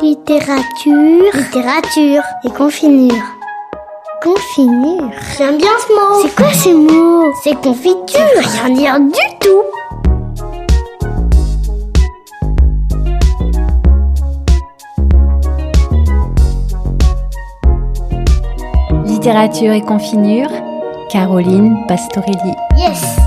Littérature, littérature et confinure. Confinure. J'aime bien ce mot. C'est quoi ce mot? C'est confiture. Rien dire du tout. Littérature et confinure, Caroline Pastorelli. Yes.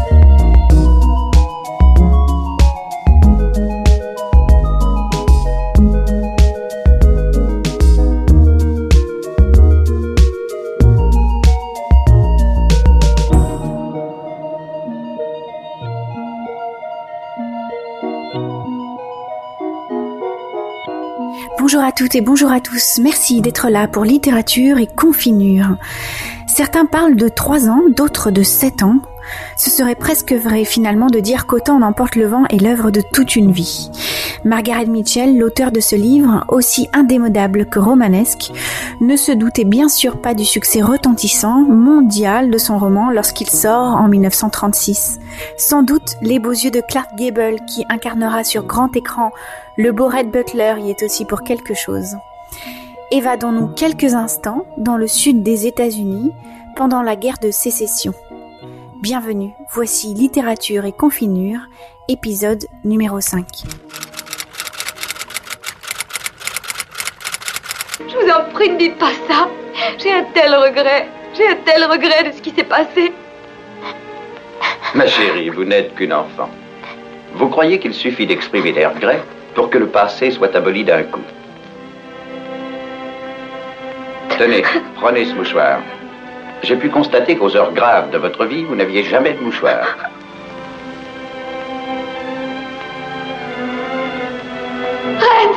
Toutes et bonjour à tous. Merci d'être là pour littérature et confinure. Certains parlent de trois ans, d'autres de sept ans. Ce serait presque vrai finalement de dire qu'Autant n'emporte le vent est l'œuvre de toute une vie. Margaret Mitchell, l'auteur de ce livre, aussi indémodable que romanesque, ne se doutait bien sûr pas du succès retentissant, mondial de son roman lorsqu'il sort en 1936. Sans doute les beaux yeux de Clark Gable qui incarnera sur grand écran le beau Red Butler y est aussi pour quelque chose. Évadons-nous quelques instants dans le sud des États-Unis pendant la guerre de sécession. Bienvenue, voici Littérature et Confinure, épisode numéro 5. Je vous en prie, ne dites pas ça. J'ai un tel regret. J'ai un tel regret de ce qui s'est passé. Ma chérie, vous n'êtes qu'une enfant. Vous croyez qu'il suffit d'exprimer des regrets pour que le passé soit aboli d'un coup Tenez, prenez ce mouchoir. J'ai pu constater qu'aux heures graves de votre vie, vous n'aviez jamais de mouchoir. Red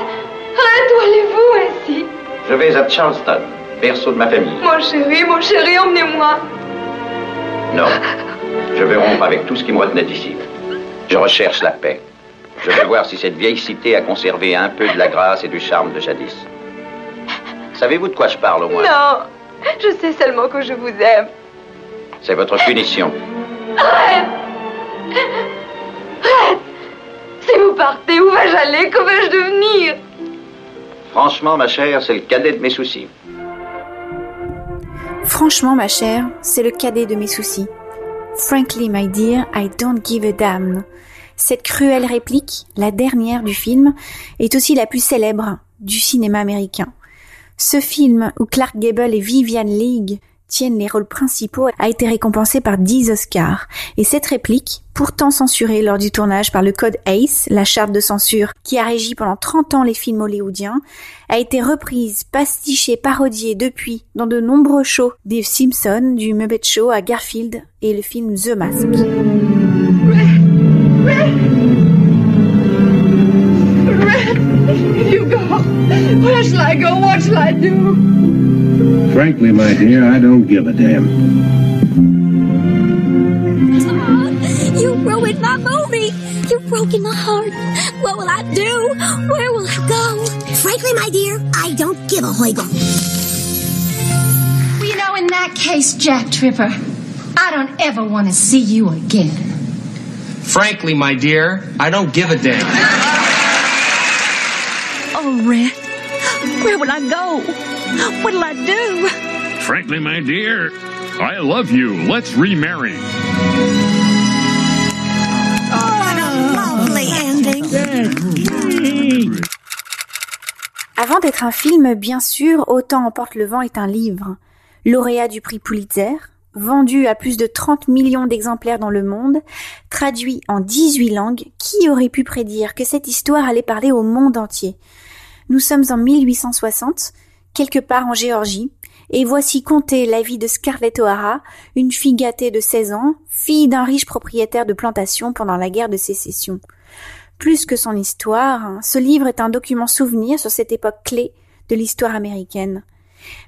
Red, où allez-vous ainsi Je vais à Charleston, berceau de ma famille. Mon chéri, mon chéri, emmenez-moi. Non, je vais rompre avec tout ce qui me retenait ici. Je recherche la paix. Je veux voir si cette vieille cité a conservé un peu de la grâce et du charme de jadis. Savez-vous de quoi je parle au moins? Non, je sais seulement que je vous aime. C'est votre punition. Red Red Si vous partez, où vais-je aller? Que vais-je devenir? Franchement, ma chère, c'est le cadet de mes soucis. Franchement, ma chère, c'est le cadet de mes soucis. Frankly, my dear, I don't give a damn. Cette cruelle réplique, la dernière du film, est aussi la plus célèbre du cinéma américain. Ce film, où Clark Gable et Vivian Leigh tiennent les rôles principaux, a été récompensé par 10 Oscars. Et cette réplique, pourtant censurée lors du tournage par le Code ACE, la charte de censure qui a régi pendant 30 ans les films hollywoodiens, a été reprise, pastichée, parodiée depuis dans de nombreux shows des Simpsons, du Muppet Show à Garfield et le film The Mask. Where shall I go? What shall I do? Frankly, my dear, I don't give a damn. You ruined my movie. You've broken my heart. What will I do? Where will I go? Frankly, my dear, I don't give a hoigle. Well, you know, in that case, Jack Tripper, I don't ever want to see you again. Frankly, my dear, I don't give a damn. Oh, Red. Where will I go? What'll I do? Frankly, my dear, I love you. Let's remarry. Lovely ending. Avant d'être un film, bien sûr, Autant emporte le vent est un livre. Lauréat du prix Pulitzer, vendu à plus de 30 millions d'exemplaires dans le monde, traduit en 18 langues, qui aurait pu prédire que cette histoire allait parler au monde entier? Nous sommes en 1860, quelque part en Géorgie, et voici conter la vie de Scarlett O'Hara, une fille gâtée de 16 ans, fille d'un riche propriétaire de plantation pendant la guerre de sécession. Plus que son histoire, ce livre est un document souvenir sur cette époque clé de l'histoire américaine.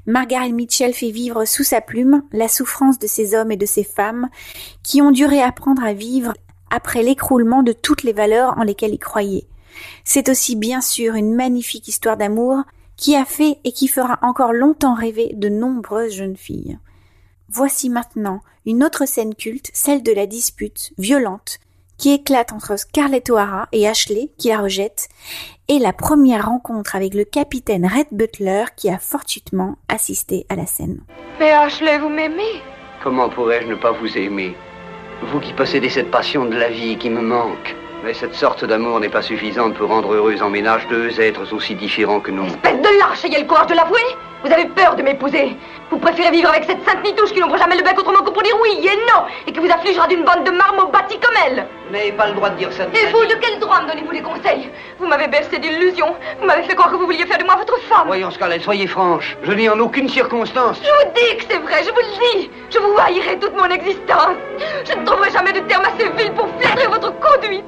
Margaret Mitchell fait vivre sous sa plume la souffrance de ces hommes et de ces femmes qui ont dû réapprendre à vivre après l'écroulement de toutes les valeurs en lesquelles ils croyaient. C'est aussi bien sûr une magnifique histoire d'amour qui a fait et qui fera encore longtemps rêver de nombreuses jeunes filles. Voici maintenant une autre scène culte, celle de la dispute violente qui éclate entre Scarlett O'Hara et Ashley, qui la rejette, et la première rencontre avec le capitaine Red Butler, qui a fortuitement assisté à la scène. Mais Ashley, vous m'aimez Comment pourrais-je ne pas vous aimer? Vous qui possédez cette passion de la vie qui me manque. Mais cette sorte d'amour n'est pas suffisante pour rendre heureuse en ménage deux êtres aussi différents que nous. Espèce de lâche, ayez le courage de l'avouer. Vous avez peur de m'épouser. Vous préférez vivre avec cette sainte nitouche qui n'ouvre jamais le bec autrement que pour dire oui et non Et qui vous affligera d'une bande de marmots bâtis comme elle. Vous n'avez pas le droit de dire ça de Et vous, de quel droit me donnez-vous des conseils? Vous m'avez bercé d'illusions. Vous m'avez fait croire que vous vouliez faire de moi votre femme. Voyons, Scarlett, soyez franche. Je n'ai en aucune circonstance. Je vous dis que c'est vrai, je vous le dis. Je vous haïrai toute mon existence. Je ne trouverai jamais de terme assez vil pour flatter votre conduite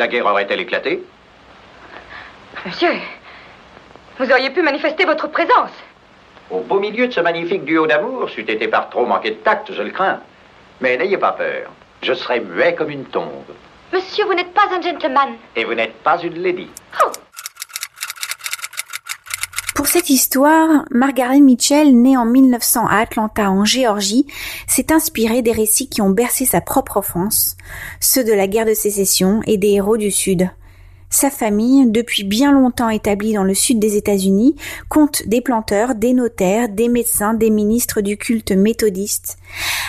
La guerre aurait-elle éclaté? Monsieur, vous auriez pu manifester votre présence. Au beau milieu de ce magnifique duo d'amour, c'eût été par trop manqué de tact, je le crains. Mais n'ayez pas peur. Je serai muet comme une tombe. Monsieur, vous n'êtes pas un gentleman. Et vous n'êtes pas une lady. Pour cette histoire, Margaret Mitchell, née en 1900 à Atlanta en Géorgie, s'est inspirée des récits qui ont bercé sa propre enfance, ceux de la guerre de sécession et des héros du Sud. Sa famille, depuis bien longtemps établie dans le sud des États-Unis, compte des planteurs, des notaires, des médecins, des ministres du culte méthodiste.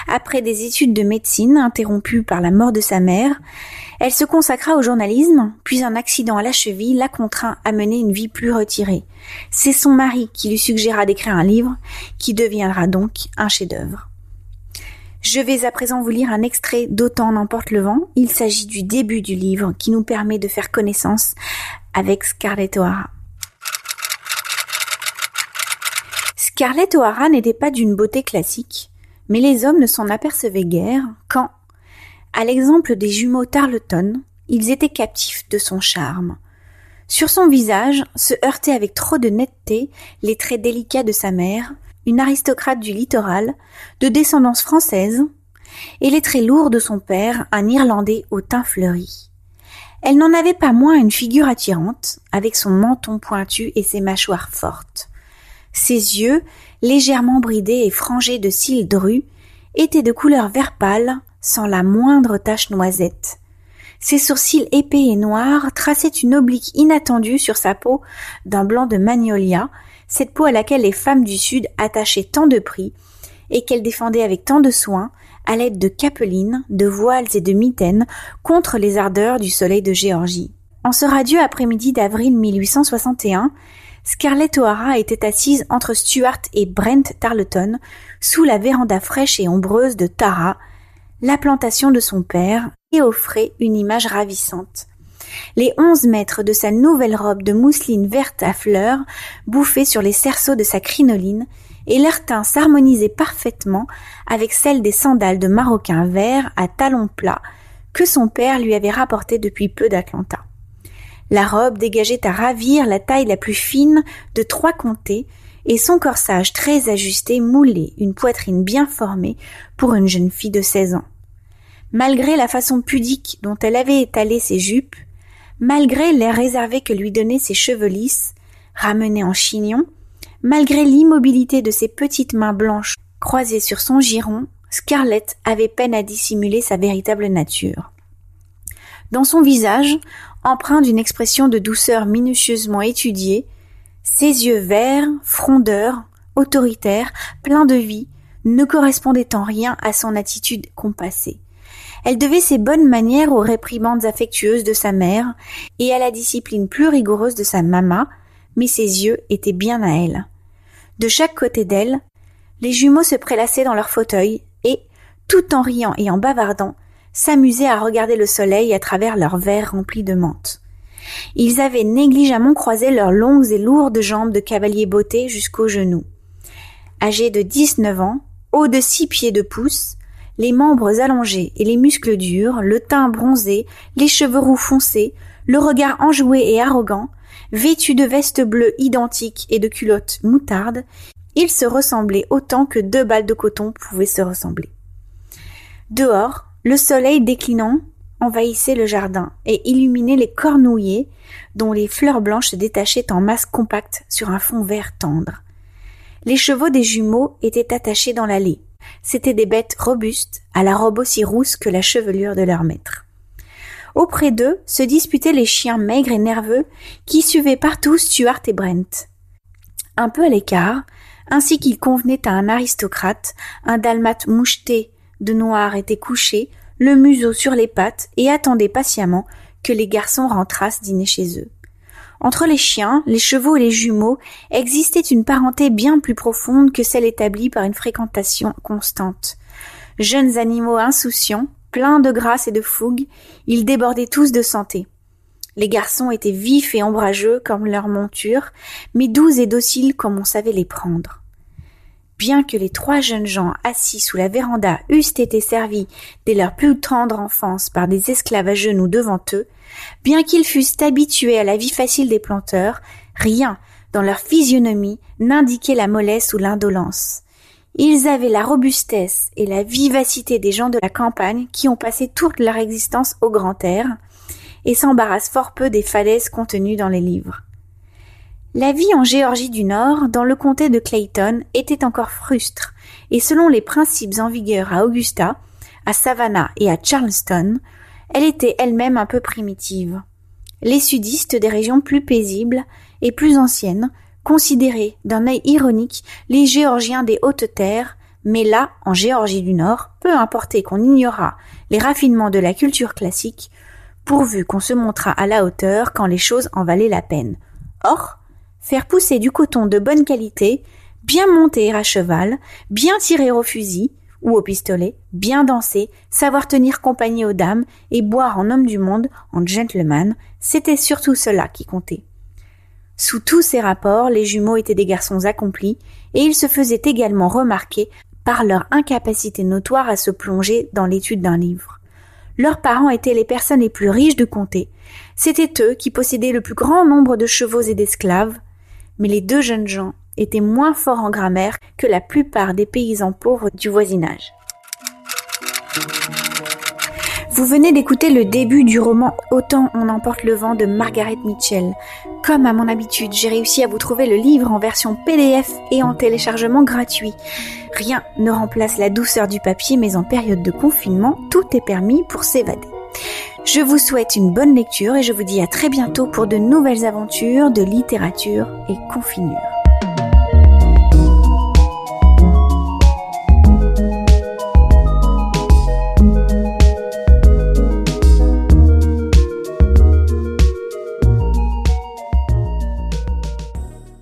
Après des études de médecine interrompues par la mort de sa mère, elle se consacra au journalisme, puis un accident à la cheville la contraint à mener une vie plus retirée. C'est son mari qui lui suggéra d'écrire un livre, qui deviendra donc un chef-d'œuvre. Je vais à présent vous lire un extrait d'Autant n'emporte le vent. Il s'agit du début du livre qui nous permet de faire connaissance avec Scarlett O'Hara. Scarlett O'Hara n'était pas d'une beauté classique, mais les hommes ne s'en apercevaient guère quand, à l'exemple des jumeaux Tarleton, ils étaient captifs de son charme. Sur son visage se heurtaient avec trop de netteté les traits délicats de sa mère, une aristocrate du littoral, de descendance française, et les traits lourds de son père, un Irlandais au teint fleuri. Elle n'en avait pas moins une figure attirante, avec son menton pointu et ses mâchoires fortes. Ses yeux, légèrement bridés et frangés de cils drus, étaient de couleur vert pâle, sans la moindre tache noisette. Ses sourcils épais et noirs traçaient une oblique inattendue sur sa peau d'un blanc de magnolia, cette peau à laquelle les femmes du Sud attachaient tant de prix et qu'elles défendaient avec tant de soin à l'aide de capelines, de voiles et de mitaines contre les ardeurs du soleil de Géorgie. En ce radieux après-midi d'avril 1861, Scarlett O'Hara était assise entre Stuart et Brent Tarleton, sous la véranda fraîche et ombreuse de Tara, la plantation de son père, et offrait une image ravissante. Les onze mètres de sa nouvelle robe de mousseline verte à fleurs bouffaient sur les cerceaux de sa crinoline, et leur teint s'harmonisait parfaitement avec celle des sandales de maroquin vert à talons plats que son père lui avait rapportées depuis peu d'Atlanta. La robe dégageait à ravir la taille la plus fine de trois comtés et son corsage très ajusté moulait une poitrine bien formée pour une jeune fille de seize ans. Malgré la façon pudique dont elle avait étalé ses jupes, malgré l'air réservé que lui donnaient ses cheveux lisses, ramenés en chignon, malgré l'immobilité de ses petites mains blanches croisées sur son giron, Scarlett avait peine à dissimuler sa véritable nature. Dans son visage, empreint d'une expression de douceur minutieusement étudiée, ses yeux verts, frondeurs, autoritaires, pleins de vie, ne correspondaient en rien à son attitude compassée. Elle devait ses bonnes manières aux réprimandes affectueuses de sa mère et à la discipline plus rigoureuse de sa maman, mais ses yeux étaient bien à elle. De chaque côté d'elle, les jumeaux se prélassaient dans leur fauteuil et, tout en riant et en bavardant, s'amusaient à regarder le soleil à travers leurs verres remplis de menthe. Ils avaient négligemment croisé leurs longues et lourdes jambes de cavalier botté jusqu'aux genoux. Âgés de dix-neuf ans, hauts de six pieds de pouce, les membres allongés et les muscles durs, le teint bronzé, les cheveux roux foncés, le regard enjoué et arrogant, vêtus de vestes bleues identiques et de culottes moutardes, ils se ressemblaient autant que deux balles de coton pouvaient se ressembler. Dehors, Le soleil déclinant envahissait le jardin et illuminait les cornouillers dont les fleurs blanches se détachaient en masse compacte sur un fond vert tendre. Les chevaux des jumeaux étaient attachés dans l'allée. C'étaient des bêtes robustes, à la robe aussi rousse que la chevelure de leur maître. Auprès d'eux se disputaient les chiens maigres et nerveux qui suivaient partout Stuart et Brent. Un peu à l'écart, ainsi qu'il convenait à un aristocrate, un dalmate moucheté de noir était couché, le museau sur les pattes, et attendait patiemment que les garçons rentrassent dîner chez eux. Entre les chiens, les chevaux et les jumeaux existait une parenté bien plus profonde que celle établie par une fréquentation constante. Jeunes animaux insouciants, pleins de grâce et de fougue, ils débordaient tous de santé. Les garçons étaient vifs et ombrageux comme leur monture, mais doux et dociles comme on savait les prendre. Bien que les trois jeunes gens assis sous la véranda eussent été servis dès leur plus tendre enfance par des esclaves à genoux devant eux, bien qu'ils fussent habitués à la vie facile des planteurs, rien dans leur physionomie n'indiquait la mollesse ou l'indolence. Ils avaient la robustesse et la vivacité des gens de la campagne qui ont passé toute leur existence au grand air et s'embarrassent fort peu des falaises contenues dans les livres. La vie en Géorgie du Nord, dans le comté de Clayton, était encore frustre, et selon les principes en vigueur à Augusta, à Savannah et à Charleston, elle était elle-même un peu primitive. Les sudistes des régions plus paisibles et plus anciennes considéraient d'un œil ironique les Géorgiens des hautes terres, mais là, en Géorgie du Nord, peu importait qu'on ignorât les raffinements de la culture classique, pourvu qu'on se montrât à la hauteur quand les choses en valaient la peine. Or, faire pousser du coton de bonne qualité, bien monter à cheval, bien tirer au fusil ou au pistolet, bien danser, savoir tenir compagnie aux dames et boire en homme du monde, en gentleman, c'était surtout cela qui comptait. Sous tous ces rapports, les jumeaux étaient des garçons accomplis, et ils se faisaient également remarquer par leur incapacité notoire à se plonger dans l'étude d'un livre. Leurs parents étaient les personnes les plus riches du comté. C'étaient eux qui possédaient le plus grand nombre de chevaux et d'esclaves, mais les deux jeunes gens étaient moins forts en grammaire que la plupart des paysans pauvres du voisinage. Vous venez d'écouter le début du roman Autant on emporte le vent de Margaret Mitchell. Comme à mon habitude, j'ai réussi à vous trouver le livre en version PDF et en téléchargement gratuit. Rien ne remplace la douceur du papier, mais en période de confinement, tout est permis pour s'évader. Je vous souhaite une bonne lecture et je vous dis à très bientôt pour de nouvelles aventures de littérature et confinure.